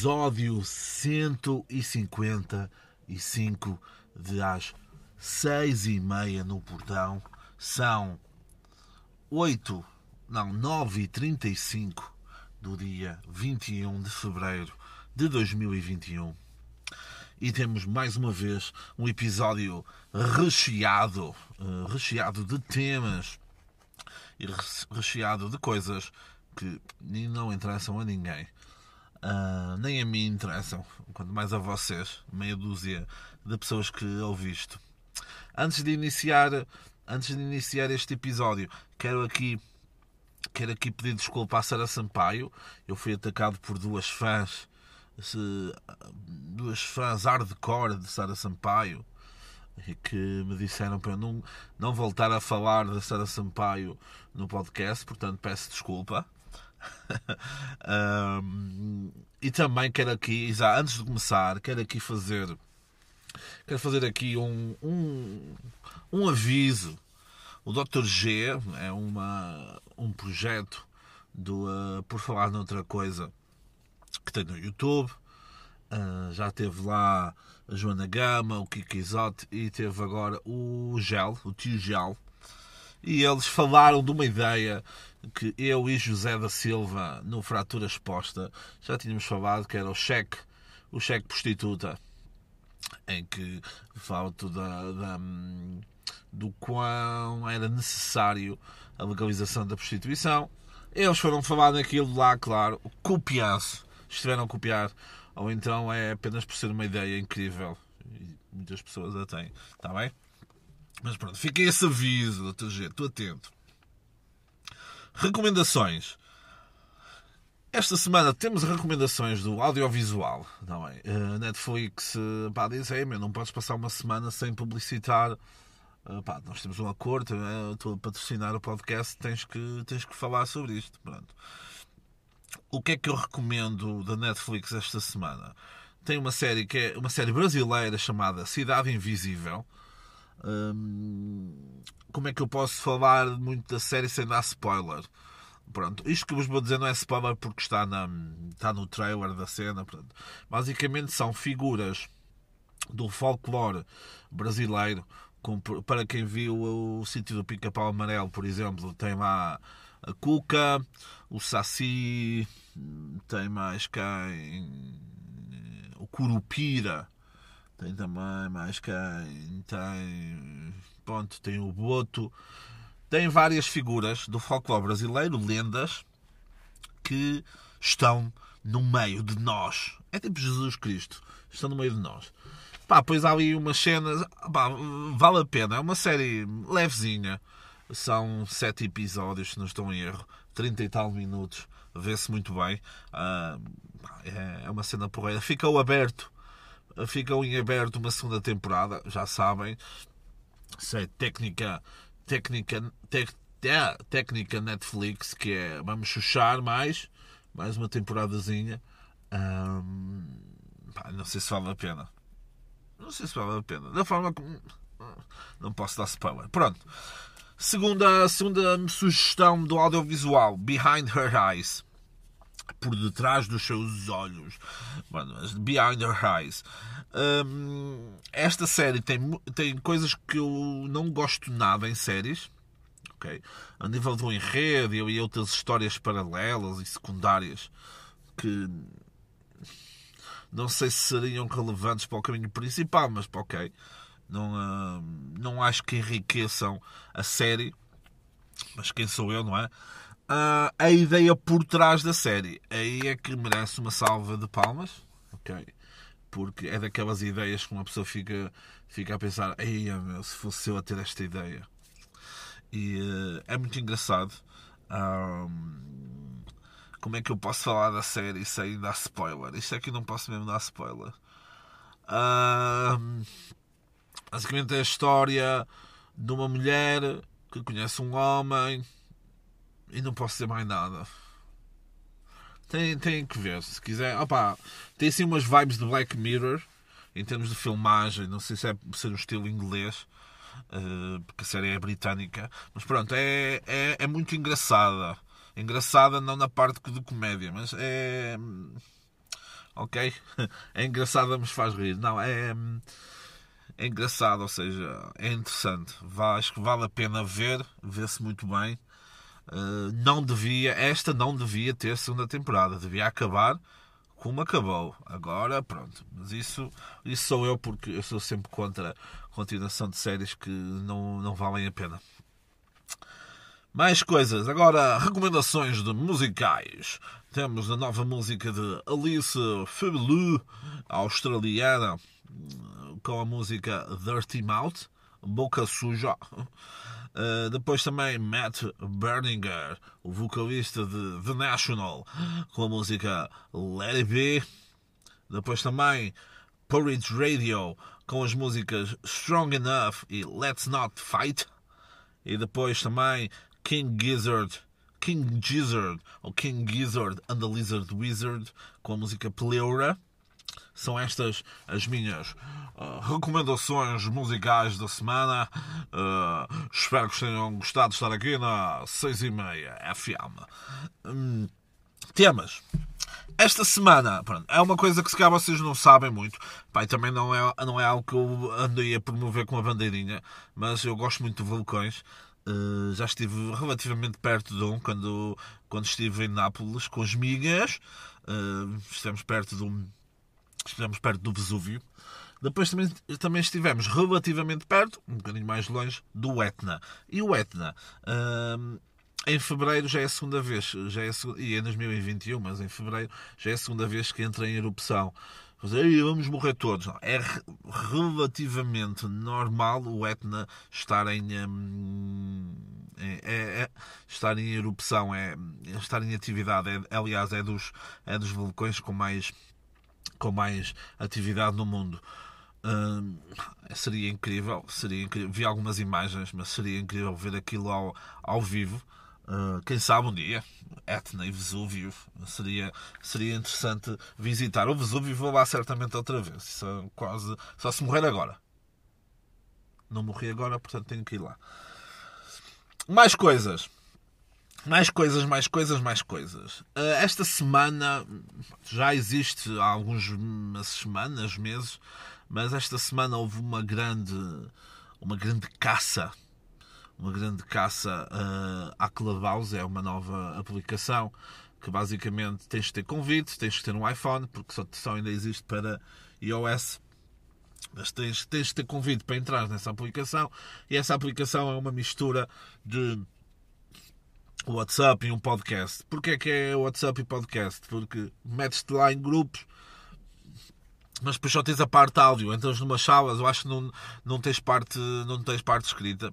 episódio 155 de às seis e meia no portão. São 8, não, 9 e 35 do dia 21 de fevereiro de 2021. E temos mais uma vez um episódio recheado, eh, recheado de temas e recheado de coisas que não interessam a ninguém. Uh, nem a mim interessam, quanto mais a vocês, meia dúzia de pessoas que ouviste. Antes de iniciar, antes de iniciar este episódio, quero aqui quero aqui pedir desculpa à Sara Sampaio. Eu fui atacado por duas fãs, duas fãs hardcore de Sara Sampaio, que me disseram para eu não, não voltar a falar da Sara Sampaio no podcast, portanto peço desculpa. um, e também quero aqui, já antes de começar, quero aqui fazer quero fazer aqui um, um, um aviso. O Dr. G é uma, um projeto do uh, Por Falar Noutra Coisa que tem no YouTube. Uh, já teve lá a Joana Gama, o Kiko Isote e teve agora o Gel, o tio Gel. E eles falaram de uma ideia que eu e José da Silva, no Fratura Exposta, já tínhamos falado, que era o cheque, o cheque prostituta, em que falta da, da, do quão era necessário a legalização da prostituição. Eles foram falar naquilo lá, claro, copiar-se, estiveram a copiar, ou então é apenas por ser uma ideia incrível. E muitas pessoas a têm, está bem? Mas pronto, fica esse aviso, doutor G, estou atento. Recomendações. Esta semana temos recomendações do audiovisual. Não é? Uh, Netflix uh, pá, diz: é, meu, não podes passar uma semana sem publicitar. Uh, pá, nós temos um acordo, uh, estou a patrocinar o podcast, tens que, tens que falar sobre isto. Pronto. O que é que eu recomendo da Netflix esta semana? Tem uma série que é uma série brasileira chamada Cidade Invisível. Um, como é que eu posso falar muito da série sem dar spoiler? Pronto, isto que vos vou dizer não é spoiler porque está, na, está no trailer da cena. Pronto. Basicamente são figuras do folclore brasileiro. Para quem viu o sítio do Pica-Pau Amarelo, por exemplo, tem lá a Cuca, o Saci, tem mais quem? O Curupira, tem também quem? Tem. Pronto, tem o Boto tem várias figuras do folclore brasileiro, lendas, que estão no meio de nós. É tipo Jesus Cristo, estão no meio de nós. Pá, pois há ali umas cenas, pá, vale a pena, é uma série levezinha. São sete episódios, se não estou em erro, 30 e tal minutos, vê-se muito bem. Uh, é uma cena porreira. Ficou aberto, ficou em aberto uma segunda temporada, já sabem. Isso é técnica técnica, tec, é, técnica Netflix que é vamos chuchar mais, mais uma temporadazinha. pá, não sei se vale a pena. Não sei se vale a pena. Da forma como. Não posso dar spoiler. Pronto. Segunda, segunda sugestão do audiovisual: Behind Her Eyes. Por detrás dos seus olhos. Behind Her Eyes. Um, esta série tem, tem coisas que eu não gosto nada em séries. Okay? A nível do enredo e outras histórias paralelas e secundárias que não sei se seriam relevantes para o caminho principal, mas ok. Não, uh, não acho que enriqueçam a série, mas quem sou eu, não é? Uh, a ideia por trás da série. Aí é que merece uma salva de palmas. Ok porque é daquelas ideias que uma pessoa fica, fica a pensar: Ei, meu, se fosse eu a ter esta ideia. E uh, é muito engraçado. Um, como é que eu posso falar da série sem dar spoiler? Isto é que eu não posso mesmo dar spoiler. Um, basicamente é a história de uma mulher que conhece um homem e não posso dizer mais nada. Tem, tem que ver, se quiser. Opa, tem assim umas vibes de Black Mirror em termos de filmagem. Não sei se é ser um estilo inglês, uh, porque a série é britânica. Mas pronto, é, é, é muito engraçada. Engraçada não na parte de comédia, mas é. ok? É engraçado, mas faz rir. Não, é, é engraçado, ou seja, é interessante. Acho que vale a pena ver, vê-se muito bem. Uh, não devia, esta não devia ter segunda temporada, devia acabar como acabou. Agora, pronto. Mas isso, isso sou eu porque eu sou sempre contra a continuação de séries que não, não valem a pena. Mais coisas. Agora, recomendações de musicais. Temos a nova música de Alice Febelu, australiana, com a música Dirty Mouth, Boca Suja. Uh, depois também Matt Berninger, o vocalista de The National, com a música Let It Be. Depois também Porridge Radio, com as músicas Strong Enough e Let's Not Fight. E depois também King Gizzard, King Gizzard, ou King Gizzard and the Lizard Wizard, com a música Pleura. São estas as minhas uh, recomendações musicais da semana. Uh, espero que tenham gostado de estar aqui na 6 e meia FM. Hum, temas. Esta semana, pronto, é uma coisa que se calhar vocês não sabem muito. Pai, também não é, não é algo que eu andei a promover com a bandeirinha, mas eu gosto muito de vulcões. Uh, já estive relativamente perto de um quando, quando estive em Nápoles com as migas. Uh, estivemos perto de um. Estivemos perto do Vesúvio. Depois também, também estivemos relativamente perto, um bocadinho mais longe, do Etna. E o Etna, uh, em fevereiro já é a segunda vez, já é a, e em 2021, mas em fevereiro já é a segunda vez que entra em erupção vamos morrer todos. Não. É relativamente normal o Etna estar em, hum, é, é, é, estar em erupção, é, estar em atividade. É, aliás, é dos, é dos vulcões com mais, com mais atividade no mundo. Hum, seria incrível, seria incrível. Vi algumas imagens, mas seria incrível ver aquilo ao, ao vivo. Uh, quem sabe um dia, Etna e Vesúvio, seria, seria interessante visitar. O Vesúvio vou lá certamente outra vez. Isso é quase, só se morrer agora. Não morri agora, portanto tenho que ir lá. Mais coisas. Mais coisas, mais coisas, mais coisas. Uh, esta semana já existe há algumas semanas, meses, mas esta semana houve uma grande, uma grande caça uma grande caça uh, à Clubhouse, é uma nova aplicação que basicamente tens de ter convite, tens de ter um iPhone, porque só, só ainda existe para iOS. Mas tens, tens de ter convite para entrar nessa aplicação e essa aplicação é uma mistura de WhatsApp e um podcast. Porquê é que é WhatsApp e podcast? Porque metes-te lá em grupos mas depois só tens a parte áudio, entras numa salas, eu acho que não, não, tens parte, não tens parte escrita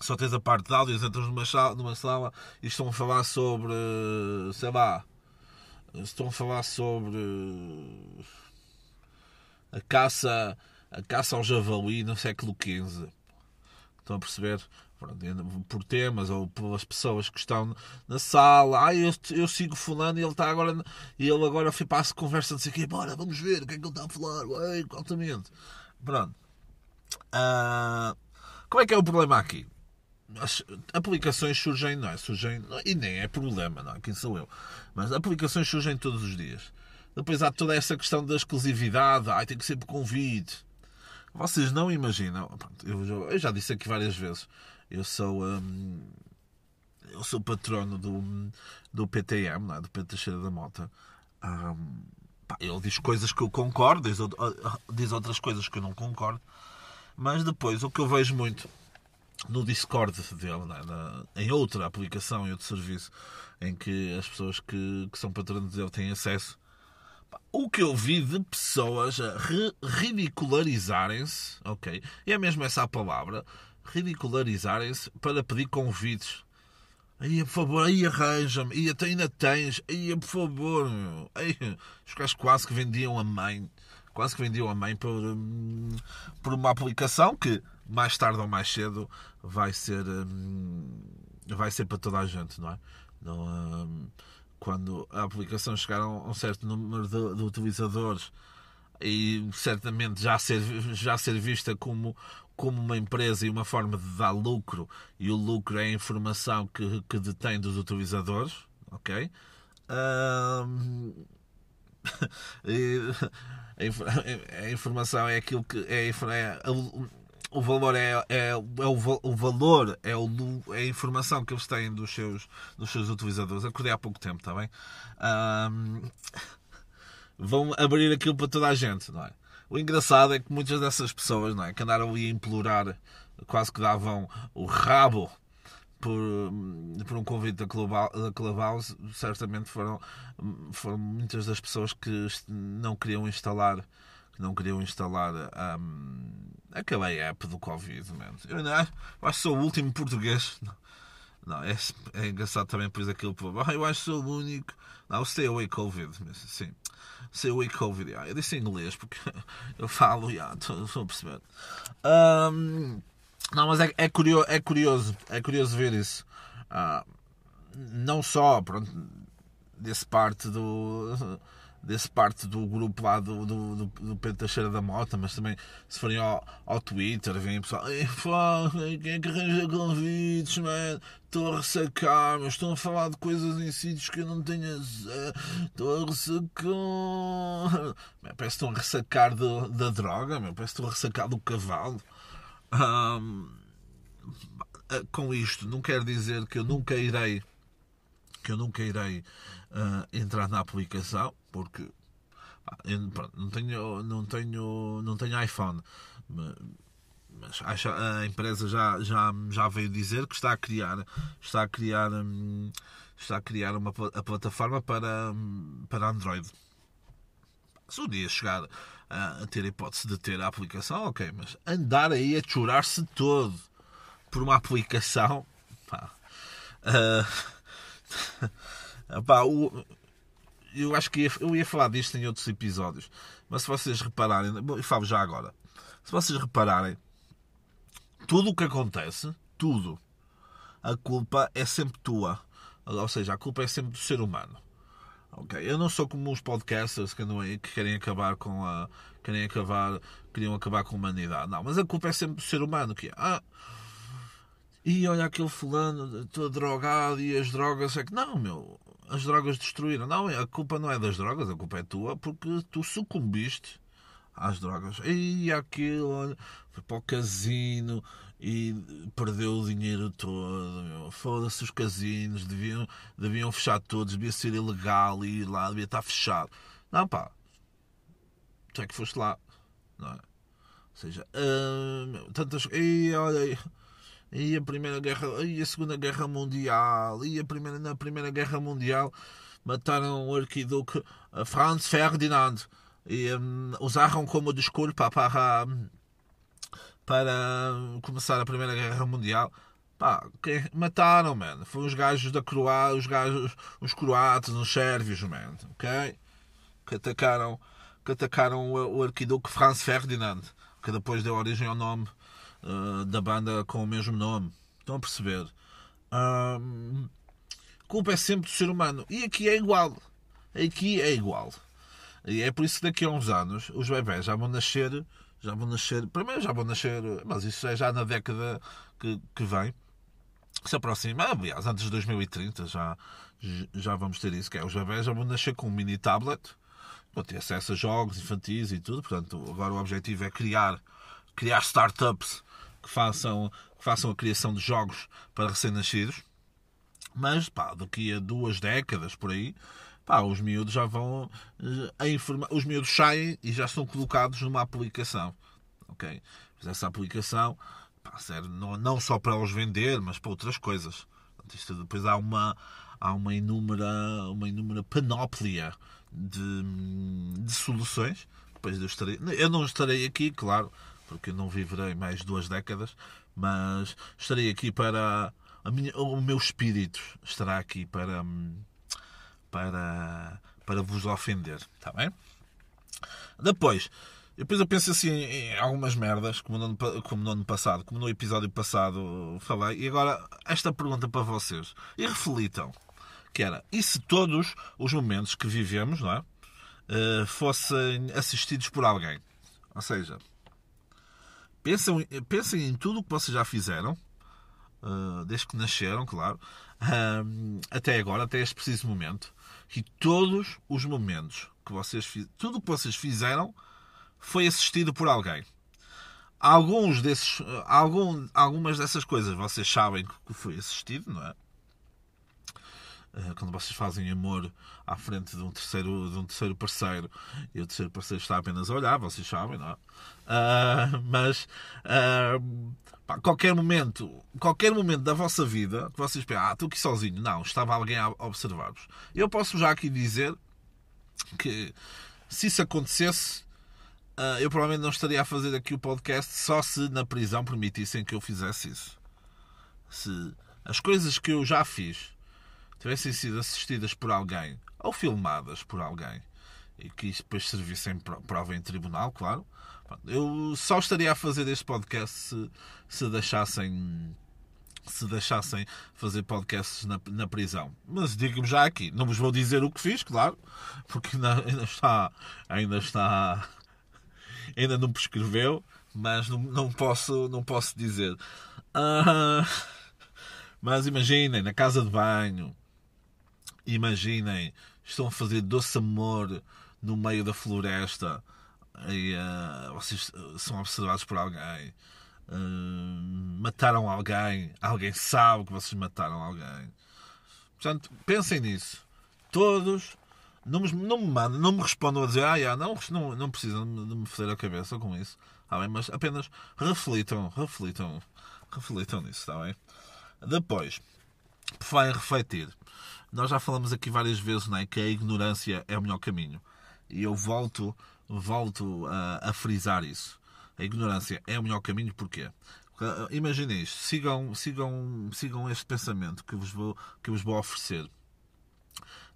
só tens a parte de áudios, entras numa sala, numa sala e estão a falar sobre, sei lá, estão a falar sobre a caça, a caça ao javali no século XV. Estão a perceber? Por temas ou pelas pessoas que estão na sala. Ah, eu, eu sigo fulano e ele está agora. E ele agora foi para a conversa de quê. Bora, vamos ver o que é que ele está a falar. Ei, altamente. Pronto. Uh, como é que é o problema aqui? as aplicações surgem, não é? Surgem, e nem é problema, não é? Quem sou eu? Mas aplicações surgem todos os dias. Depois há toda essa questão da exclusividade, ai, tem que ser por convite. Vocês não imaginam, eu já disse aqui várias vezes, eu sou. Hum, eu sou patrono do, do PTM, não é? do Pedro Teixeira da Mota. Hum, pá, ele diz coisas que eu concordo, diz, diz outras coisas que eu não concordo. Mas depois o que eu vejo muito no Discord dele, é? em outra aplicação, em outro serviço, em que as pessoas que, que são patronos dele têm acesso. O que eu vi de pessoas a ridicularizarem-se, ok? E é mesmo essa a palavra, ridicularizarem-se para pedir convites. Aí, por favor, aí arranja-me, aí ainda tens, aí, por favor, meu. Aí, os caras quase que vendiam a mãe, quase que vendiam a mãe por, hum, por uma aplicação que mais tarde ou mais cedo vai ser hum, vai ser para toda a gente, não é? Não, hum, quando a aplicação chegar a um certo número de, de, utilizadores e certamente já ser, já ser vista como, como uma empresa e uma forma de dar lucro, e o lucro é a informação que, que detém dos utilizadores, ok? Hum, a informação é aquilo que é, é o valor é, é, é o, o, valor é, o, é a informação que eles têm dos seus, dos seus utilizadores. Acordei há pouco tempo, está bem? Um, vão abrir aquilo para toda a gente, não é? O engraçado é que muitas dessas pessoas, não é? Que andaram ali a implorar, quase que davam o rabo por, por um convite da Clubhouse, certamente foram, foram muitas das pessoas que não queriam instalar não queriam instalar um, aquela app do Covid. Man. Eu, não, eu acho que sou o último português. Não, é, é engraçado também por aquilo. Eu acho que sou o único. Não, stay away Covid. Sim. Stay away Covid. Yeah. Eu disse em inglês porque eu falo, yeah, estou a perceber. Um, não, mas é, é, curioso, é curioso. É curioso ver isso. Uh, não só, pronto, desse parte do desse parte do grupo lá do, do, do, do Pedro Teixeira da Mota, mas também se forem ao, ao Twitter, vem pessoal, quem é que arranja convites, man? Estou a ressacar, mas estão a falar de coisas em sítios que eu não tenho. Estou a ressacar. Parece que estão a ressacar de, da droga, meu. parece que estão a ressacar do cavalo. Com isto, não quer dizer que eu nunca irei que eu nunca irei uh, entrar na aplicação porque pá, não tenho não tenho não tenho iPhone. Mas acho, a empresa já, já, já veio dizer que está a criar está a criar hum, está a criar uma a plataforma para para Android. Se um dia chegar a, a ter a hipótese de ter a aplicação ok mas andar aí a chorar-se todo por uma aplicação pá, uh, Epá, o, eu acho que ia, eu ia falar disto em outros episódios, mas se vocês repararem, eu falo já agora, se vocês repararem, tudo o que acontece, tudo, a culpa é sempre tua. Ou seja, a culpa é sempre do ser humano. Ok? Eu não sou como os podcasters que que querem acabar com a. querem acabar. queriam acabar com a humanidade. Não, mas a culpa é sempre do ser humano. Que é, ah, e olha aquele fulano, todo drogado e as drogas. É que não, meu, as drogas destruíram. Não, a culpa não é das drogas, a culpa é tua porque tu sucumbiste às drogas. E aquilo, olha, foi para o casino e perdeu o dinheiro todo. Foda-se os casinos, deviam, deviam fechar todos, devia ser ilegal ir lá, devia estar fechado. Não, pá, tu é que foste lá, não é? Ou seja, uh, tantas. E olha e a Primeira Guerra, e a Segunda Guerra Mundial, e a primeira, na Primeira Guerra Mundial mataram o arquiduque Franz Ferdinand e um, usaram como desculpa para, para começar a Primeira Guerra Mundial. Pá, mataram, mano? Foram os gajos da Croácia, os gajos, os croatas, os sérvios, mano, ok? Que atacaram, que atacaram o, o arquiduque Franz Ferdinand, que depois deu origem ao nome uh, da banda com o mesmo nome. Estão a perceber? Uh, culpa é sempre do ser humano. E aqui é igual. Aqui é igual. E é por isso que daqui a uns anos os bebés já vão nascer. Já vão nascer. Primeiro já vão nascer. Mas isso é já na década que, que vem. Se aproxima. Aliás, antes de 2030 já, já vamos ter isso. Que é, os bebés já vão nascer com um mini tablet. Vão ter acesso a jogos infantis e tudo. Portanto, agora o objetivo é criar, criar startups que façam, que façam a criação de jogos para recém-nascidos. Mas, pá, daqui a duas décadas por aí, pá, os miúdos já vão. Eh, a informa... Os miúdos saem e já são colocados numa aplicação. Ok? Mas essa aplicação pá, serve não, não só para os vender, mas para outras coisas. Isto, depois há uma, há uma inúmera, uma inúmera panóplia de, de soluções. Depois eu, estarei, eu não estarei aqui, claro, porque não viverei mais duas décadas, mas estarei aqui para. Minha, o meu espírito estará aqui para. para, para vos ofender, está bem? Depois, depois eu penso assim em algumas merdas, como no, ano, como no ano passado, como no episódio passado falei, e agora esta pergunta para vocês. E reflitam, que era, e se todos os momentos que vivemos, não é? Uh, fossem assistidos por alguém? Ou seja, Pensem, pensem em tudo o que vocês já fizeram, uh, desde que nasceram, claro, uh, até agora, até este preciso momento, e todos os momentos que vocês tudo o que vocês fizeram foi assistido por alguém. Alguns desses, algum, algumas dessas coisas vocês sabem que foi assistido, não é? Eh, quando vocês fazem amor à frente de um terceiro, de um terceiro parceiro e o terceiro parceiro está apenas a olhar, vocês sabem, não é? Uh, mas uh, pá, qualquer momento, qualquer momento da vossa vida que vocês pensam, ah, estou aqui sozinho, não, estava alguém a observar-vos. Eu posso já aqui dizer que se isso acontecesse, uh, eu provavelmente não estaria a fazer aqui o podcast só se na prisão permitissem que eu fizesse isso. Se as coisas que eu já fiz tivessem sido assistidas por alguém ou filmadas por alguém e que isso depois servissem prova em tribunal, claro, eu só estaria a fazer este podcast se, se deixassem se deixassem fazer podcasts na, na prisão. Mas digo-me já aqui, não vos vou dizer o que fiz, claro, porque ainda, ainda está ainda está ainda não prescreveu, mas não, não posso não posso dizer. Uh, mas imaginem, na casa de banho, imaginem, estão a fazer doce amor no meio da floresta e uh, vocês são observados por alguém. Uh, mataram alguém, alguém sabe que vocês mataram alguém. Portanto, pensem nisso. Todos não me, não me mandam, não me respondam a dizer, ah, yeah, não, não, não precisam de me fazer a cabeça com isso. Tá bem? Mas apenas reflitam, reflitam, reflitam nisso, está bem? Depois, por falar refletir, nós já falamos aqui várias vezes é, que a ignorância é o melhor caminho. E eu volto, volto a, a frisar isso. A ignorância é o melhor caminho, porquê? Imaginem isto, sigam, sigam, sigam este pensamento que vos, vou, que vos vou oferecer.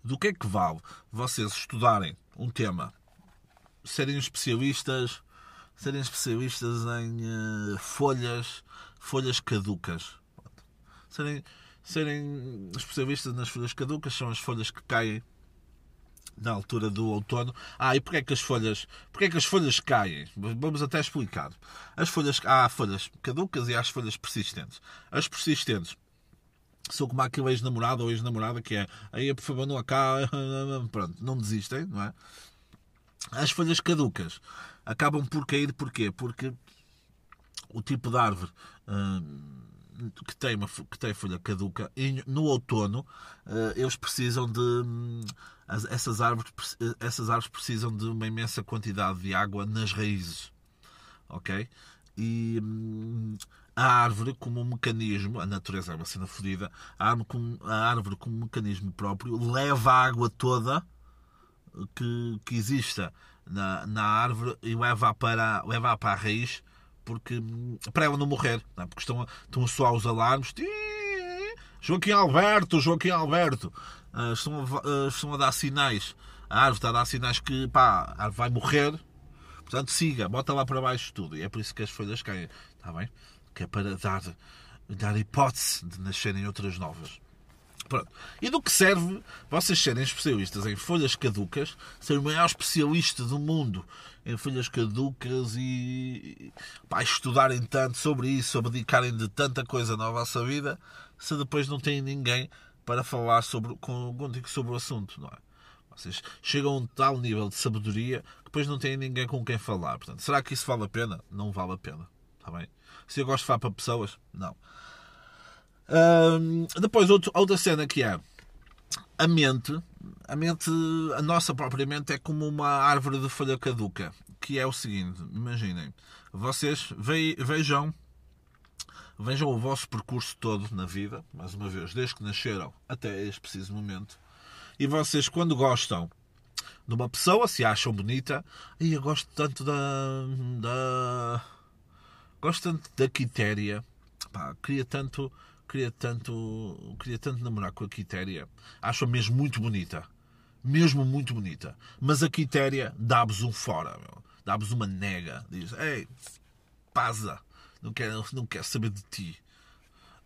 Do que é que vale vocês estudarem um tema, serem especialistas, serem especialistas em uh, folhas, folhas caducas, serem serem especialistas nas folhas caducas, são as folhas que caem na altura do outono. Ah, e porquê é que as folhas, porquê é que as folhas caem? Vamos até explicar. As folhas, há folhas caducas e há as folhas persistentes. As persistentes são como aquele ex-namorado ou ex-namorada que é aí por favor não acaba, pronto, não desistem, não é? As folhas caducas acabam por cair porquê? Porque o tipo de árvore hum, que tem, uma, que tem folha caduca, e no outono eh, eles precisam de. Hum, essas árvores, essas árvores precisam de uma imensa quantidade de água nas raízes. Ok? E hum, a árvore, como um mecanismo, a natureza é uma cena fodida, a árvore, como, a árvore, como um mecanismo próprio, leva a água toda que, que exista na, na árvore e leva para, leva para a raiz porque para ela não morrer, não é? porque estão estão soar os alarmes. Joaquim Alberto, Joaquim Alberto, uh, estão, a, uh, estão a dar sinais. A árvore está a dar sinais que pá, a árvore vai morrer. Portanto, siga, bota lá para baixo tudo. E é por isso que as folhas caem. Está bem? Que é para dar, dar hipótese de nascerem outras novas. Pronto. E do que serve vocês serem especialistas em folhas caducas, ser o maior especialista do mundo em folhas caducas e pá, estudarem tanto sobre isso, abdicarem de tanta coisa na vossa vida, se depois não têm ninguém para falar sobre, contigo sobre o assunto, não é? Vocês chegam a um tal nível de sabedoria que depois não têm ninguém com quem falar. Portanto, será que isso vale a pena? Não vale a pena. Está bem? Se eu gosto de falar para pessoas, não depois, outro, outra cena que é a mente, a mente, a nossa própria mente é como uma árvore de folha caduca, que é o seguinte, imaginem, vocês vejam vejam o vosso percurso todo na vida, mais uma vez, desde que nasceram até este preciso momento, e vocês quando gostam de uma pessoa, se acham bonita, e eu gosto tanto da, da gosto tanto da Quitéria, pá, queria tanto queria tanto, queria tanto namorar com a Quitéria. Acho-a mesmo muito bonita. Mesmo muito bonita. Mas a Quitéria dá-vos um fora, dá-vos uma nega. Diz: Ei, pasa, não quero, não quero saber de ti.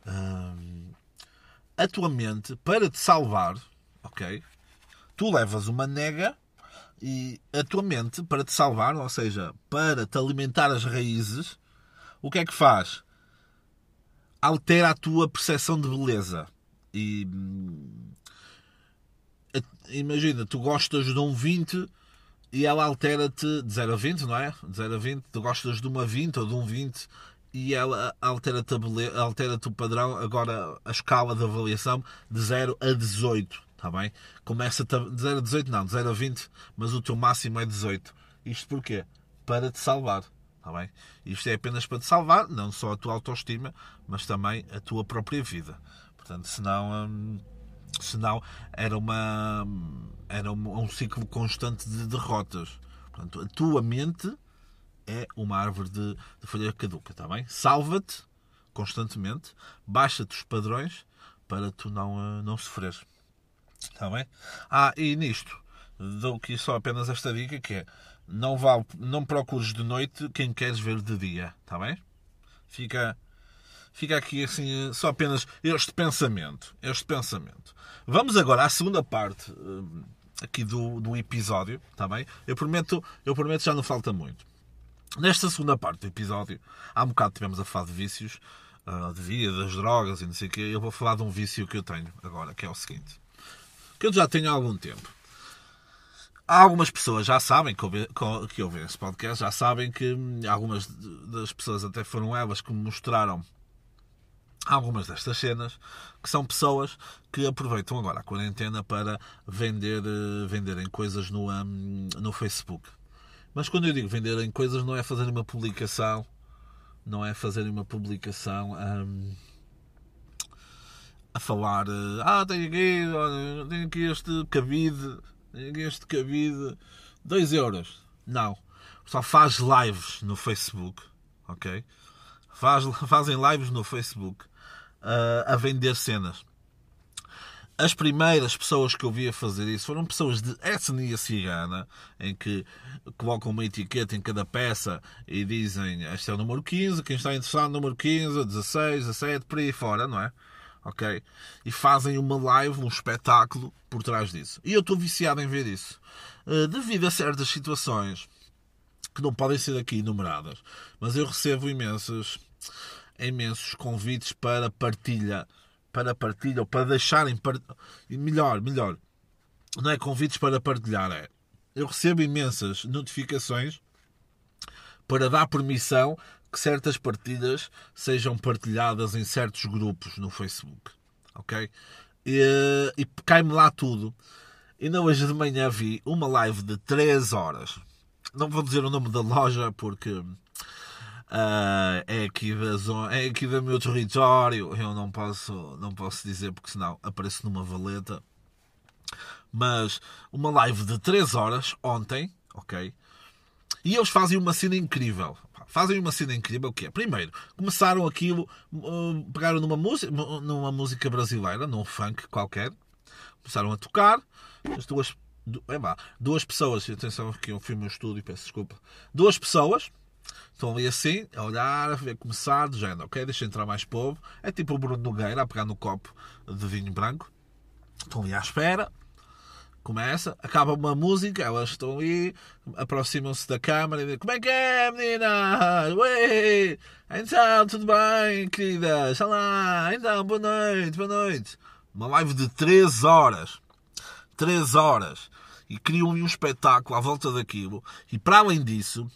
Hum, a tua mente, para te salvar, ok? Tu levas uma nega e a tua mente, para te salvar, ou seja, para te alimentar as raízes, o que é que faz? Altera a tua percepção de beleza. E hum, imagina, tu gostas de um 20 e ela altera-te de 0 a 20, não é? De 0 a 20, tu gostas de uma 20 ou de um 20 e ela altera-te altera o padrão, agora a escala de avaliação de 0 a 18, está bem? Começa de 0 a 18, não, de 0 a 20, mas o teu máximo é 18. Isto porquê? Para te salvar, está bem? Isto é apenas para te salvar, não só a tua autoestima, mas também a tua própria vida. Portanto, senão, hum, senão era uma era um, um ciclo constante de derrotas. Portanto, a tua mente é uma árvore de, de folha caduca? Salva-te constantemente, baixa-te os padrões para tu não, uh, não sofreres. Está bem? Ah, e nisto, dou aqui só apenas esta dica que é não, vá, não procures de noite quem queres ver de dia, está bem? Fica, fica aqui assim, só apenas este pensamento, este pensamento. Vamos agora à segunda parte uh, aqui do, do episódio, está bem? Eu prometo, eu prometo já não falta muito. Nesta segunda parte do episódio, há um bocado tivemos a falar de vícios, uh, de vida, das drogas e não sei o quê. Eu vou falar de um vício que eu tenho agora, que é o seguinte. Que eu já tenho há algum tempo. Algumas pessoas já sabem que ouvem, que esse podcast, já sabem que hum, algumas das pessoas até foram elas que me mostraram algumas destas cenas, que são pessoas que aproveitam agora a quarentena para vender, eh, venderem coisas no, um, no Facebook. Mas quando eu digo venderem coisas, não é fazerem uma publicação, não é fazerem uma publicação um, a falar, eh, ah, tenho aqui, tenho aqui este cabide, este cabide, 2 euros. Não. Só faz lives no Facebook, ok? Faz, fazem lives no Facebook uh, a vender cenas. As primeiras pessoas que eu vi a fazer isso foram pessoas de etnia cigana, em que colocam uma etiqueta em cada peça e dizem este é o número 15, quem está interessado número 15, 16, 17, por aí fora, não é? Ok? E fazem uma live, um espetáculo por trás disso. E eu estou viciado em ver isso. Uh, devido a certas situações que não podem ser aqui enumeradas, mas eu recebo imensos, imensos convites para partilha para partilha ou para deixarem. Melhor, melhor. Não é convites para partilhar, é. Eu recebo imensas notificações para dar permissão que certas partilhas sejam partilhadas em certos grupos no Facebook. Ok? E, e cai-me lá tudo. Ainda hoje de manhã vi uma live de 3 horas. Não vou dizer o nome da loja porque uh, é, aqui da zona, é aqui do meu território. Eu não posso, não posso dizer porque senão apareço numa valeta. Mas uma live de 3 horas ontem, ok? E eles fazem uma cena incrível. Fazem uma cena incrível que é, primeiro, começaram aquilo, uh, pegaram numa música, numa música brasileira, num funk qualquer, começaram a tocar, as duas, é lá, duas pessoas, atenção que eu filme o estúdio, peço desculpa, duas pessoas, Estão ali assim, a olhar, a ver começar, do género, ok, deixa entrar mais povo. É tipo o Bruno Nogueira a pegar no copo de vinho branco. Estão ali à espera. Começa, acaba uma música, elas estão ali, aproximam-se da câmara e dizem: Como é que é, menina? Ué, então, tudo bem, querida? Olá, então, boa noite, boa noite. Uma live de 3 horas. 3 horas. E criam um espetáculo à volta daquilo. E para além disso,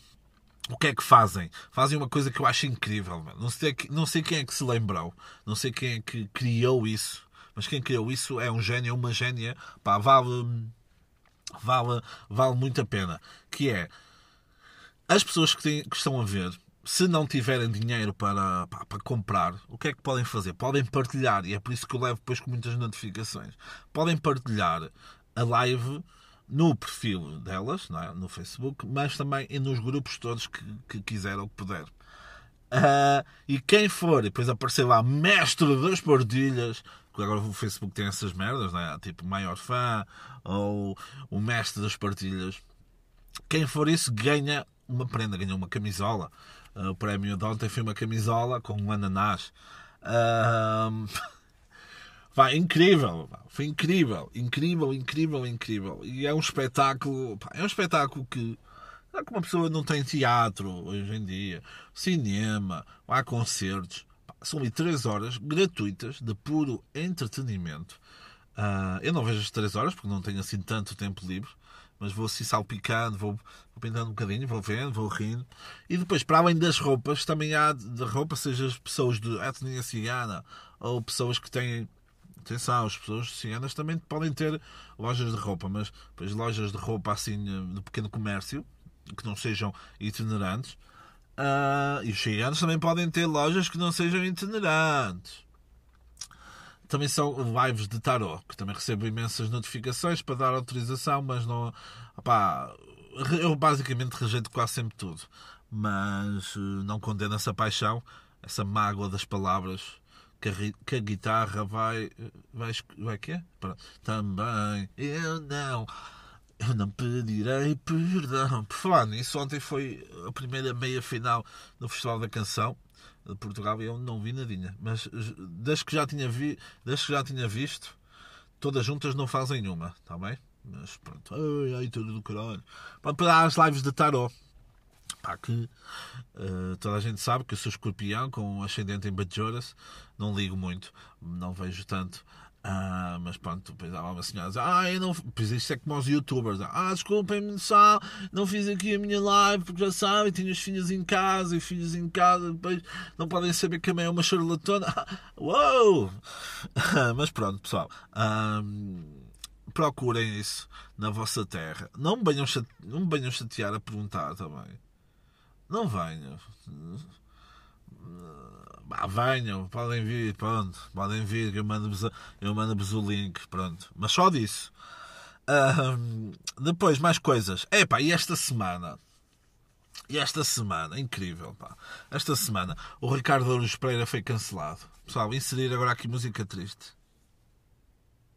o que é que fazem? Fazem uma coisa que eu acho incrível. Não sei, não sei quem é que se lembrou, não sei quem é que criou isso, mas quem criou isso é um gênio, uma gênia. Pá, vale, vale, vale muito a pena. Que é as pessoas que, têm, que estão a ver, se não tiverem dinheiro para, pá, para comprar, o que é que podem fazer? Podem partilhar, e é por isso que eu levo depois com muitas notificações. Podem partilhar a live no perfil delas, é? no Facebook, mas também nos grupos todos que, que quiser ou que puder. Uh, e quem for, depois aparecer lá mestre das partilhas, porque agora o Facebook tem essas merdas, é? tipo maior fã ou o mestre das partilhas. Quem for isso ganha uma prenda, ganha uma camisola. Uh, o prémio de ontem foi uma camisola com um ananás. Pá, incrível, foi incrível, incrível, incrível, incrível. E é um espetáculo, é um espetáculo que que uma pessoa não tem teatro hoje em dia, cinema, há concertos. São ali três horas gratuitas de puro entretenimento. Uh, eu não vejo as três horas porque não tenho assim tanto tempo livre, mas vou assim salpicando, vou, vou pintando um bocadinho, vou vendo, vou rindo. E depois, para além das roupas, também há de roupa, seja as pessoas de etnia cigana ou pessoas que têm. Atenção, as pessoas ciganas também podem ter lojas de roupa, mas depois lojas de roupa assim de pequeno comércio, que não sejam itinerantes. Uh, e os ciganos também podem ter lojas que não sejam itinerantes também são lives de tarot, que também recebo imensas notificações para dar autorização, mas não. Opá, eu basicamente rejeito quase sempre tudo. Mas eh, não condeno essa paixão, essa mágoa das palavras que a, que a guitarra vai. Vai, vai quê? Também eu não. Eu não pedirei perdão. Por falar nisso, ontem foi a primeira meia final do Festival da Canção de Portugal eu não vi nadinha. Mas das que já tinha, vi, das que já tinha visto, todas juntas não fazem uma, está bem? Mas pronto, ai, ai, tudo do caralho. Pronto, para as lives de tarot. Pá, que uh, toda a gente sabe que eu sou escorpião com ascendente em Bajoras, não ligo muito, não vejo tanto. Ah, mas pronto, depois há uma senhora ah, eu não. Pois isto é como os youtubers, ah, desculpem-me só, não fiz aqui a minha live porque já sabem, tenho os filhos em casa e filhos em casa, depois não podem saber que a mãe é uma charlatona. Uou! mas pronto, pessoal, procurem isso na vossa terra. Não me venham, chate... não me venham chatear a perguntar também. Não venham. Ah, venham, podem vir, pronto, podem vir, eu mando-vos mando o link, pronto. Mas só disso. Depois, mais coisas. Epá, e esta semana? E esta semana, incrível, pá. Esta semana, o Ricardo Ouros Pereira foi cancelado. Pessoal, inserir agora aqui música triste.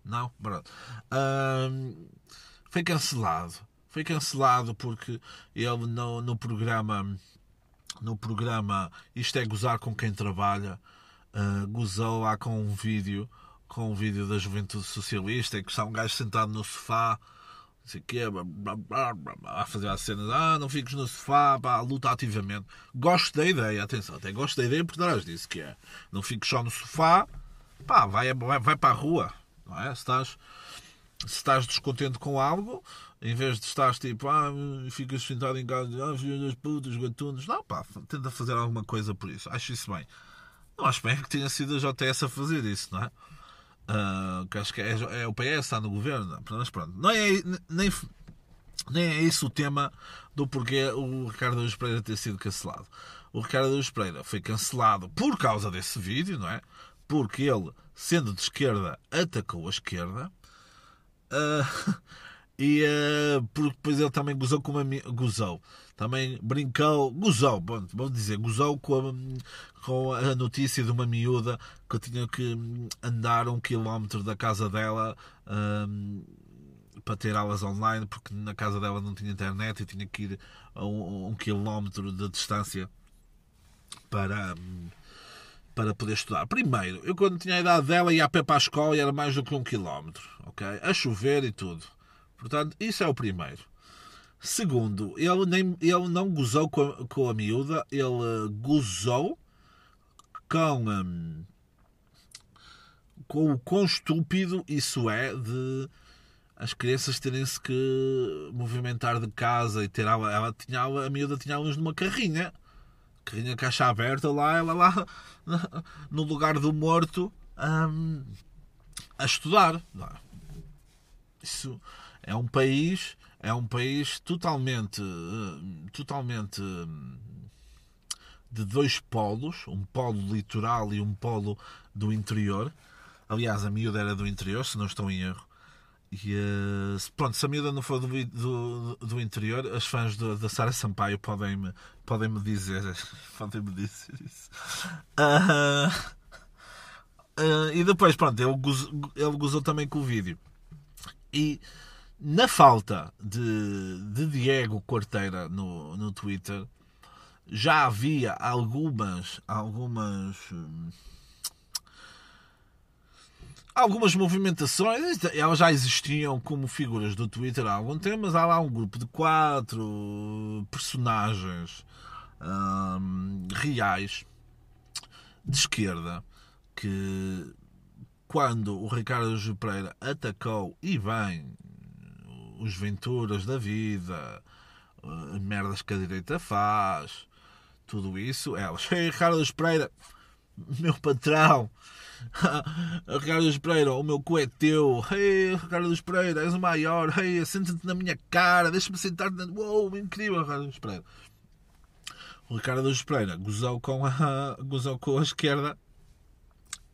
Não? Pronto. Foi cancelado. Foi cancelado porque ele no, no programa no programa Isto é Gozar com Quem Trabalha, uh, gozou lá com um vídeo, com um vídeo da Juventude Socialista, em que está um gajo sentado no sofá, não sei o quê, a fazer as cenas, ah, não fiques no sofá, pá, luta ativamente. Gosto da ideia, atenção, até gosto da ideia por trás disso, que é, não fiques só no sofá, pá, vai, vai, vai para a rua, não é? Se estás, se estás descontente com algo, em vez de estar tipo, ah, ficas sentado em casa, ah, filho das putas, gatunos. Não, pá, tenta fazer alguma coisa por isso. Acho isso bem. Não acho bem que tenha sido a JS a fazer isso, não é? Uh, que acho que é, é, o PS, está no governo. Mas pronto, não é, nem, nem é isso o tema do porquê o Ricardo Luís Pereira ter sido cancelado. O Ricardo Luís Pereira foi cancelado por causa desse vídeo, não é? Porque ele, sendo de esquerda, atacou a esquerda. Uh, E uh, porque depois ele também gozou com uma gozou. Também brincou, gozou, bom, vamos dizer, gozou com a, com a notícia de uma miúda que tinha que andar um quilómetro da casa dela um, para ter aulas online, porque na casa dela não tinha internet e tinha que ir a um, um quilómetro de distância para, para poder estudar. Primeiro, eu quando tinha a idade dela ia a pé para a escola e era mais do que um quilómetro, ok? A chover e tudo. Portanto, isso é o primeiro. Segundo, ele, nem, ele não gozou com a, com a miúda, ele gozou com, um, com o quão estúpido isso é de as crianças terem-se que movimentar de casa e ter ela, ela tinha a miúda tinha aulas numa carrinha carrinha caixa aberta lá ela lá no lugar do morto um, a estudar é? isso é um país, é um país totalmente, eh, totalmente eh, de dois polos, um polo litoral e um polo do interior. Aliás, a miúda era do interior, se não estou em erro. E uh, pronto, se a miúda não for do, do, do interior, as fãs da Sara Sampaio podem-me podem -me dizer, podem -me dizer isso. Uh, uh, e depois, pronto, ele gozou, ele gozou também com o vídeo. E na falta de, de Diego Quarteira no, no Twitter, já havia algumas, algumas, hum, algumas movimentações, elas já existiam como figuras do Twitter há algum tempo, mas há lá um grupo de quatro personagens hum, reais de esquerda que quando o Ricardo Pereira atacou e bem os Venturas da vida, uh, merdas que a direita faz, tudo isso, elas, ei, Carlos Pereira, meu patrão, Carlos Pereira, o meu cu é teu, ei, Carlos Pereira, és o maior, ei, senta-te na minha cara, deixa-me sentar-te na... Uou, incrível, Carlos Pereira. O Ricardo Pereira gozou com a, gozou com a esquerda.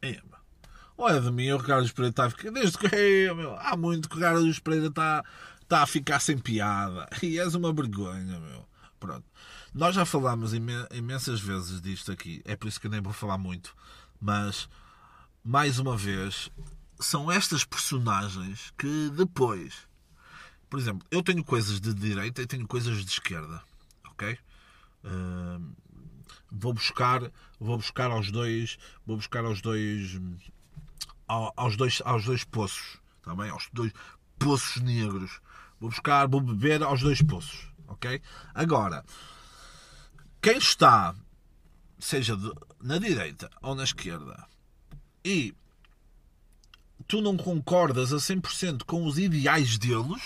É, Olha de mim, o Ricardo Pereira está a ficar. Desde que. Ei, meu, há muito que o Ricardo Pereira está, está a ficar sem piada. E és uma vergonha, meu. Pronto. Nós já falámos imensas vezes disto aqui. É por isso que nem vou falar muito. Mas, mais uma vez, são estas personagens que depois. Por exemplo, eu tenho coisas de direita e tenho coisas de esquerda. Ok? Uh, vou buscar, vou buscar aos dois, vou buscar aos dois, aos dois, aos dois poços, também tá aos dois poços negros. Vou buscar, vou beber aos dois poços, ok? Agora, quem está, seja de, na direita ou na esquerda, e tu não concordas a 100% com os ideais deles,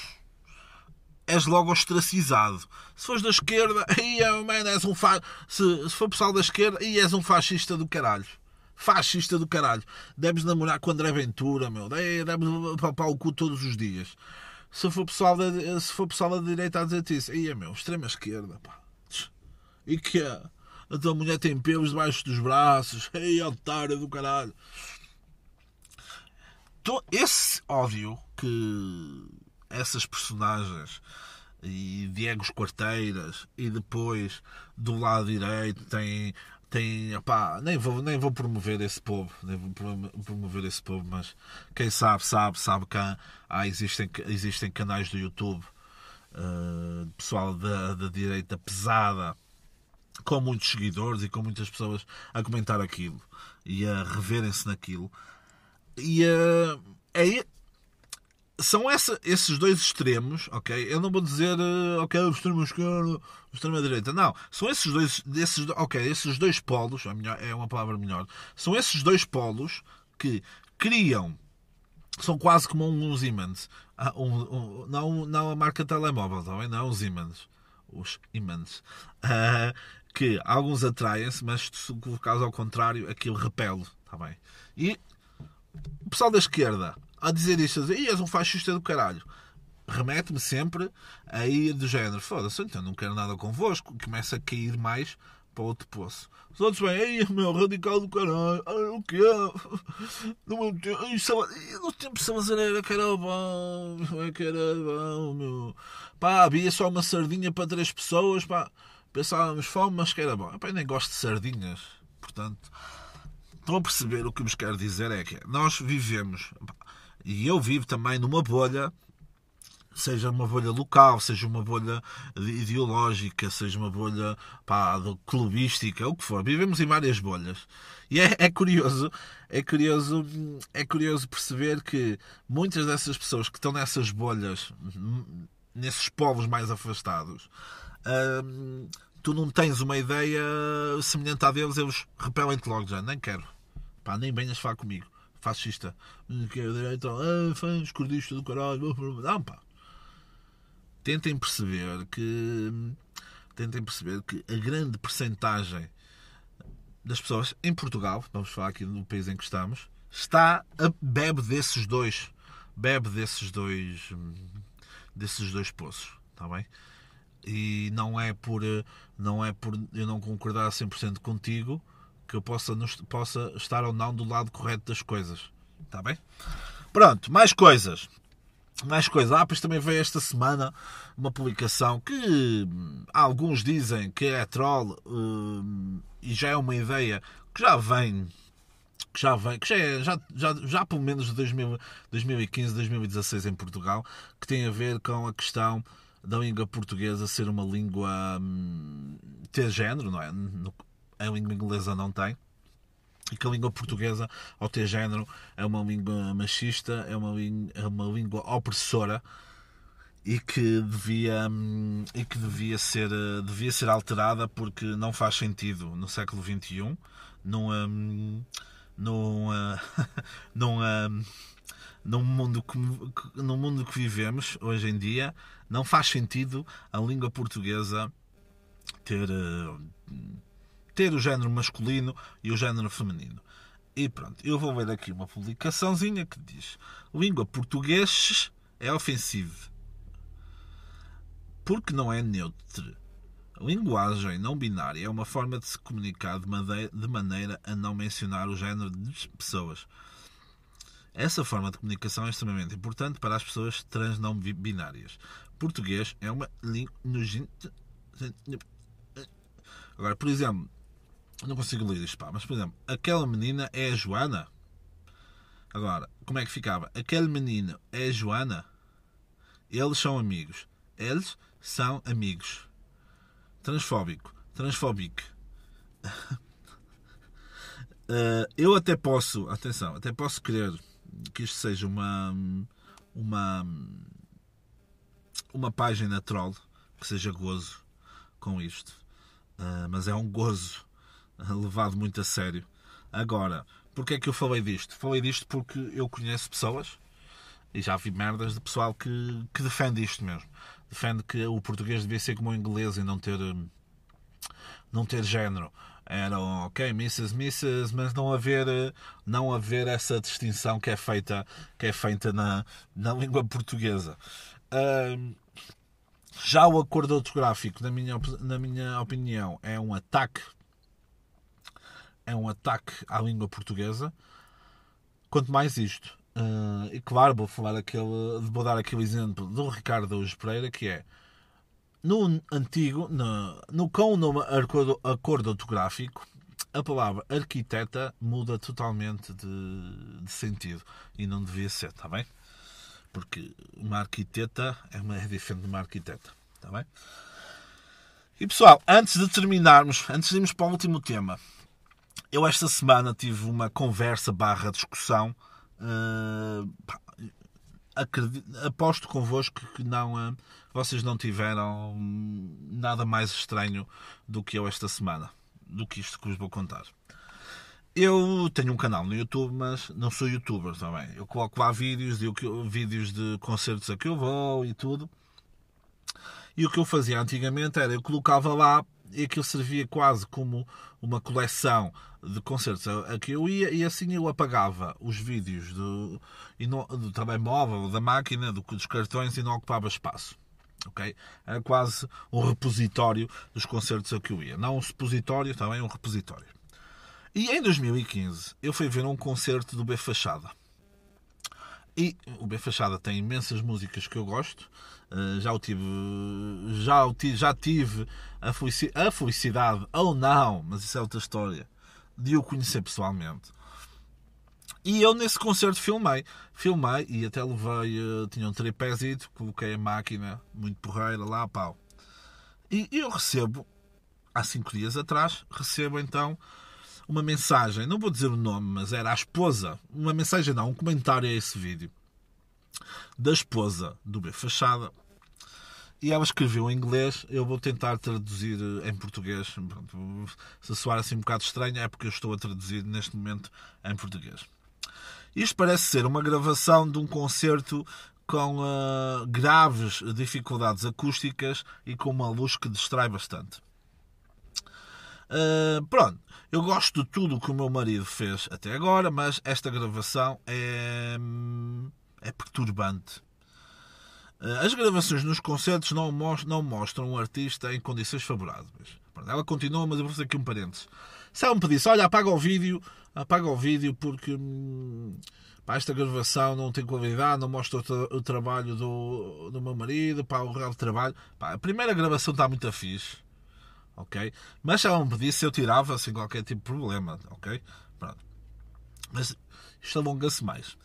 és logo ostracizado. Se fores da esquerda, aí, man, és um fa... se, se for pessoal da esquerda, aí és um fascista do caralho. Fascista do caralho. Deves namorar com André Ventura, meu. Deves papar o cu todos os dias. Se for pessoal da, se for pessoal da direita a dizer isso, aí, meu, extrema esquerda, pá. E que a, a tua mulher tem pelos debaixo dos braços. Ei, otário do caralho. Esse ódio que essas personagens e Diego Quarteiras e depois do lado direito tem tem opá, nem vou nem vou promover esse povo nem vou promover esse povo mas quem sabe sabe sabe que há, existem existem canais do YouTube uh, pessoal da, da direita pesada com muitos seguidores e com muitas pessoas a comentar aquilo e a reverem-se naquilo. E uh, é são essa, esses dois extremos, ok? Eu não vou dizer, uh, ok, o extremo esquerdo, o extremo direita. Não, são esses dois, esses, ok, esses dois polos, é, melhor, é uma palavra melhor, são esses dois polos que criam, são quase como um Siemens. Ah, um, um, não, não a marca telemóvel, também, não, os Siemens. Os Siemens. Uh, que alguns atraem-se, mas se colocares ao contrário, aquilo repele, está bem? E o pessoal da esquerda a dizer isto, a dizer, és um fascista do caralho. Remete-me sempre aí do género, foda-se, então não quero nada convosco, começa a cair mais para outro poço. Os outros vêm, ei, meu, radical do caralho, ah, o que é? No meu tempo, no tempo de Salazar que era bom, que era bom, meu. Pá, havia só uma sardinha para três pessoas, pá, pensávamos fome, mas que era bom. Pá, nem gosto de sardinhas, portanto, estão a perceber o que vos quero dizer é que nós vivemos, e eu vivo também numa bolha, seja uma bolha local, seja uma bolha ideológica, seja uma bolha pá, clubística, o que for. Vivemos em várias bolhas. E é, é, curioso, é curioso, é curioso perceber que muitas dessas pessoas que estão nessas bolhas, nesses povos mais afastados, hum, tu não tens uma ideia semelhante à deles, eles repelem-te logo já, nem quero. Pá, nem venhas falar comigo fascista, que é a direita, ah, fãs, cordista do caralho, não pá. Tentem perceber que tentem perceber que a grande percentagem das pessoas em Portugal, vamos falar aqui no país em que estamos, está a bebe desses dois, bebe desses dois, desses dois poços, está bem? E não é por não é por eu não concordar 100% contigo que eu possa, possa estar ou não do lado correto das coisas. Está bem? Pronto, mais coisas. Mais coisas. Ah, pois também veio esta semana uma publicação que alguns dizem que é troll hum, e já é uma ideia que já vem que já vem, que já, é, já, já, já pelo menos de 2000, 2015, 2016 em Portugal, que tem a ver com a questão da língua portuguesa ser uma língua hum, ter género, não é? No, a língua inglesa não tem e que a língua portuguesa, ao ter género, é uma língua machista, é uma, língua, é uma língua opressora e que devia e que devia ser devia ser alterada porque não faz sentido. No século XXI num num, num, no mundo que, no mundo que vivemos hoje em dia, não faz sentido a língua portuguesa ter, eh, ter o género masculino e o género feminino. E pronto, eu vou ver aqui uma publicaçãozinha que diz: língua português é ofensivo porque não é neutro. A linguagem não binária é uma forma de se comunicar de maneira a não mencionar o género de pessoas. Essa forma de comunicação é extremamente importante para as pessoas trans não binárias. Português é uma língua. Agora, por exemplo, não consigo ler isto, pá, mas por exemplo, aquela menina é a Joana. Agora, como é que ficava? Aquele menino é a Joana. Eles são amigos. Eles são amigos. Transfóbico. Transfóbico. Uh, eu até posso, atenção, até posso querer que isto seja uma uma uma página troll que seja gozo com isto, uh, mas é um gozo levado muito a sério. Agora, porque é que eu falei disto? Falei disto porque eu conheço pessoas e já vi merdas de pessoal que, que defende isto mesmo. Defende que o português devia ser como o inglês e não ter, não ter género. Era ok, Mrs. Mrs. mas não haver, não haver essa distinção que é feita, que é feita na, na língua portuguesa. Uh, já o acordo ortográfico, na minha, na minha opinião, é um ataque é um ataque à língua portuguesa. Quanto mais isto, Uh, e claro, vou falar aquele, vou dar aquele exemplo do Ricardo Hoje Pereira, que é no antigo, no, no com o nome acordo, acordo ortográfico, a palavra arquiteta muda totalmente de, de, sentido e não devia ser, está bem? Porque uma arquiteta é, uma, é diferente de uma arquiteta, está bem? E pessoal, antes de terminarmos, antes de irmos para o último tema, eu esta semana tive uma conversa barra discussão Uh, acredito, aposto convosco que não, uh, vocês não tiveram nada mais estranho do que eu esta semana, do que isto que vos vou contar. Eu tenho um canal no YouTube, mas não sou youtuber também. Eu coloco lá vídeos, de, vídeos de concertos a que eu vou e tudo. E o que eu fazia antigamente era eu colocava lá e aquilo servia quase como uma coleção de concertos a, que eu ia e assim eu apagava os vídeos do, do telemóvel, da máquina, do, dos cartões e não ocupava espaço. Okay? Era quase um repositório dos concertos a que eu ia. Não um supositório, também um repositório. E em 2015 eu fui ver um concerto do B Fachada. E o B Fachada tem imensas músicas que eu gosto. Eh, já o tive, já, o tive, já tive a felicidade, a felicidade, ou não, mas isso é outra história, de o conhecer pessoalmente. E eu nesse concerto filmei. Filmei e até levei, eh, tinha um tripézito, coloquei a máquina, muito porreira lá, pau. E eu recebo, há cinco dias atrás, recebo então uma mensagem, não vou dizer o nome, mas era a esposa, uma mensagem não, um comentário a esse vídeo, da esposa do B Fachada, e ela escreveu em inglês, eu vou tentar traduzir em português. Se soar assim um bocado estranho, é porque eu estou a traduzir neste momento em português. Isto parece ser uma gravação de um concerto com uh, graves dificuldades acústicas e com uma luz que distrai bastante. Uh, pronto, eu gosto de tudo o que o meu marido fez até agora, mas esta gravação é, é perturbante. Uh, as gravações nos concertos não mostram, mostram um artista em condições favoráveis. Ela continua, mas eu vou fazer aqui um parênteses. Se ela me pedisse, olha, apaga o vídeo, apaga o vídeo porque hum, pá, esta gravação não tem qualidade, não mostra o, tra o trabalho do, do meu marido, pá, o real trabalho. Pá, a primeira gravação está muito fixe ok? Mas se ela me pedisse, eu tirava sem qualquer tipo de problema, ok? Pronto. Mas isto alonga-se mais.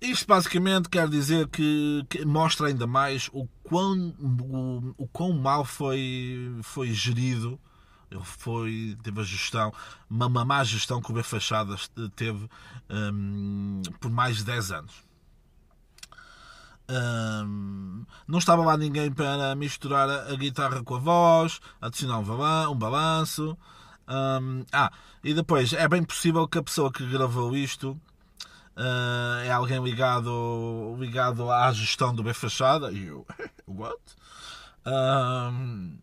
Isto basicamente quer dizer que, que, mostra ainda mais o quão, o, o quão mal foi, foi gerido, foi, teve a gestão, uma, uma má gestão que o B Fachadas teve por mais de 10 anos. Não estava lá ninguém para misturar a, a guitarra com a voz, adicionar um, balanço. Ah, e depois é bem possível que a pessoa que gravou isto Uh, é alguém ligado, ligado à gestão do B Fachada. E eu, what? Um,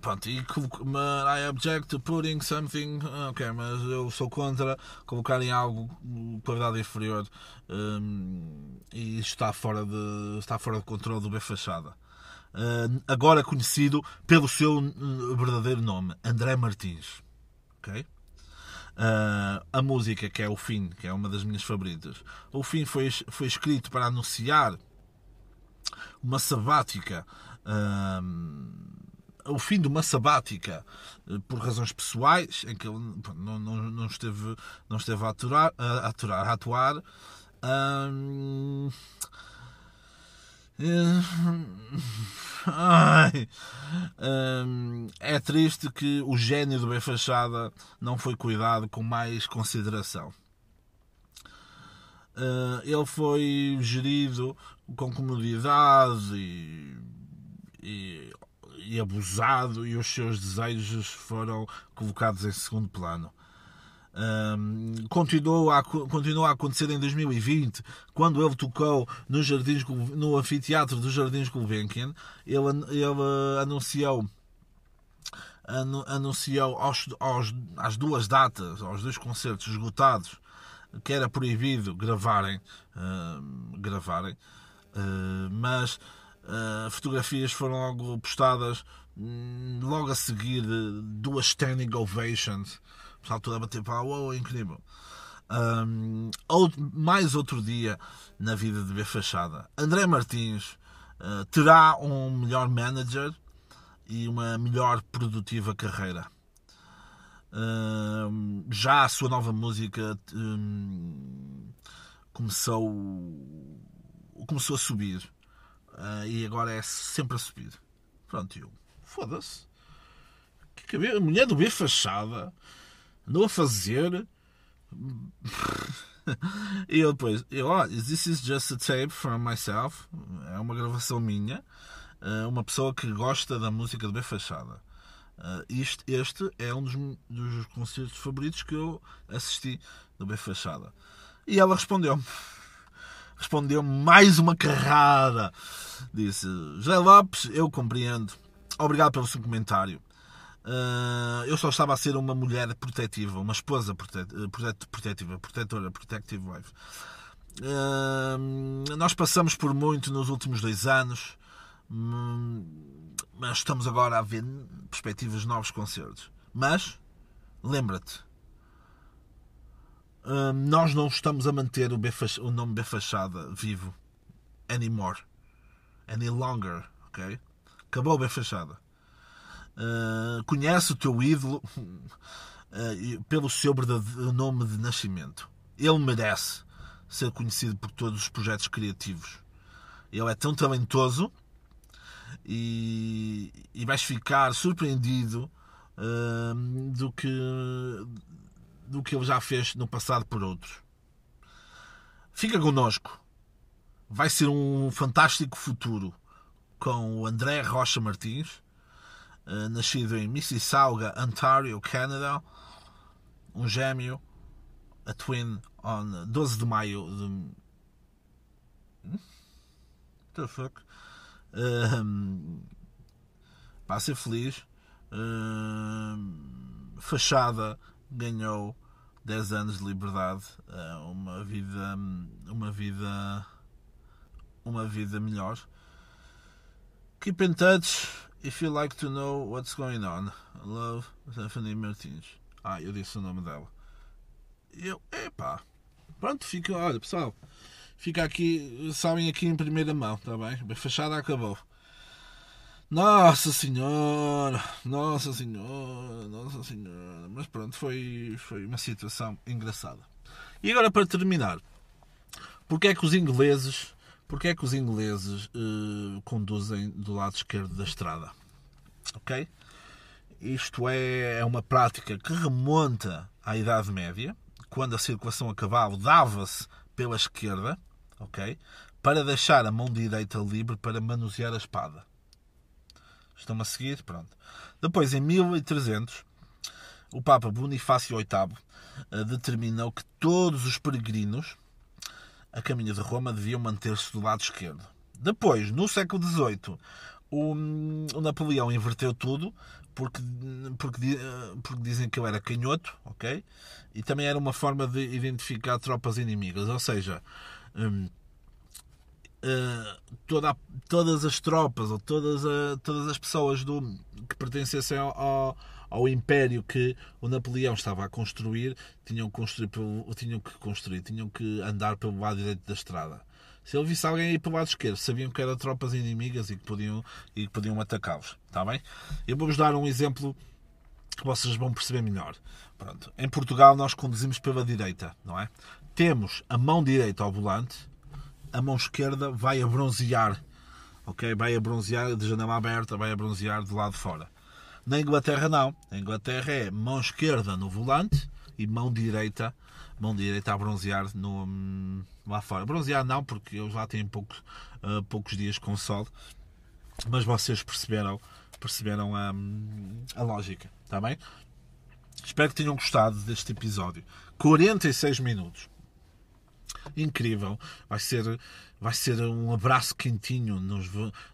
pronto, e I object to putting something. Ok, mas eu sou contra colocarem algo de qualidade inferior um, e está fora de, está fora de controle do B Fachada. Uh, agora conhecido pelo seu verdadeiro nome, André Martins. Ok? Uh, a música que é o fim, que é uma das minhas favoritas. O fim foi, foi escrito para anunciar uma sabática. Uh, o fim de uma sabática uh, por razões pessoais, em que ele não, não, não esteve, não esteve a, aturar, a, aturar, a atuar. Ai, hum, é triste que o gênio do B Fachada não foi cuidado com mais consideração. Uh, ele foi gerido com comodidade e, e, e abusado, e os seus desejos foram colocados em segundo plano. Um, continuou, a, continuou a acontecer em 2020, quando ele tocou no, Jardins, no anfiteatro dos Jardins Gulbenkian. Ele, ele anunciou, anunciou aos, aos, às duas datas, aos dois concertos esgotados, que era proibido gravarem, uh, gravarem uh, mas uh, fotografias foram logo postadas hum, logo a seguir duas standing ovations pessoal todo a bater pau, oh, incrível. Um, outro, mais outro dia na vida de B Fachada. André Martins uh, terá um melhor manager e uma melhor produtiva carreira. Uh, já a sua nova música um, começou, começou a subir uh, e agora é sempre a subir. Pronto, eu foda-se. A mulher do B Fachada a fazer. e eu depois, eu, oh, this is just a tape from myself. É uma gravação minha. Uh, uma pessoa que gosta da música do B Fachada. Este, este é um dos, dos concertos favoritos que eu assisti do B Fachada. E ela respondeu-me. Respondeu-me mais uma carrada. Disse: José Lopes, eu compreendo. Obrigado pelo seu comentário. Uh, eu só estava a ser uma mulher protetiva, uma esposa protet protetiva, protetora, protective wife. Uh, nós passamos por muito nos últimos dois anos, hum, mas estamos agora a ver perspectivas de novos concertos. Mas, lembra-te, uh, nós não estamos a manter o, o nome B Fachada vivo anymore, any longer, ok? Acabou o B Fachada. Uh, conhece o teu ídolo uh, pelo seu verdadeiro nome de nascimento. Ele merece ser conhecido por todos os projetos criativos. Ele é tão talentoso e, e vais ficar surpreendido uh, do que do que ele já fez no passado por outros. Fica connosco. Vai ser um fantástico futuro com o André Rocha Martins nascido em Mississauga, Ontario, Canadá, um gêmeo, a twin, on 12 de maio de. What the fuck? Um, para ser feliz. Um, fachada ganhou 10 anos de liberdade, eh, uma vida, uma vida, uma vida melhor. Keep in touch If you like to know what's going on, love Stephanie Martins. Ah, eu disse o nome dela. Eu, epá. Pronto, fica, olha pessoal, fica aqui, sabem aqui em primeira mão, está bem? A fachada acabou. Nossa Senhora, Nossa Senhora, Nossa Senhora. Mas pronto, foi, foi uma situação engraçada. E agora para terminar, porque é que os ingleses porque é que os ingleses uh, conduzem do lado esquerdo da estrada? Ok? Isto é, é uma prática que remonta à Idade Média, quando a circulação a cavalo dava-se pela esquerda, ok? Para deixar a mão direita livre para manusear a espada. Estão-me a seguir? Pronto. Depois, em 1300, o Papa Bonifácio VIII eh, determinou que todos os peregrinos a caminho de Roma deviam manter-se do lado esquerdo. Depois, no século XVIII, o, o Napoleão inverteu tudo porque, porque, porque dizem que ele era canhoto, ok? E também era uma forma de identificar tropas inimigas, ou seja, uh, toda, todas as tropas ou todas, a, todas as pessoas do, que pertencessem ao, ao, ao, império que o Napoleão estava a construir tinham, construir tinham que construir, tinham que andar pelo lado direito da estrada. Se ele visse alguém ir pelo lado esquerdo, sabiam que eram tropas inimigas e que podiam, e que podiam atacá-los. Está bem? Eu vou-vos dar um exemplo que vocês vão perceber melhor. Pronto. Em Portugal nós conduzimos pela direita, não é? Temos a mão direita ao volante, a mão esquerda vai a bronzear, ok? Vai a bronzear de janela aberta, vai a bronzear do lado de fora. Na Inglaterra não. Na Inglaterra é mão esquerda no volante e mão direita, mão direita a bronzear no, hum, lá fora. Bronzear não, porque eu já tenho poucos, uh, poucos dias com sol, mas vocês perceberam, perceberam a, hum, a lógica, está bem? Espero que tenham gostado deste episódio. 46 minutos. Incrível. Vai ser, vai ser um abraço quentinho nos,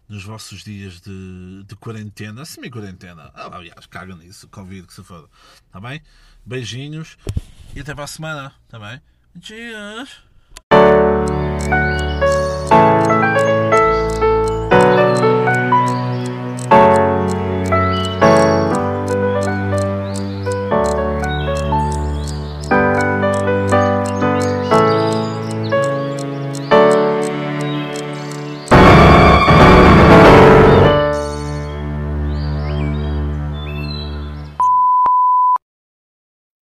nos vossos dias de, de quarentena, semi-quarentena. Ah, aliás, caga nisso, Covid que se foda. Está bem? Beijinhos e até para a semana. Está bem? Cheers!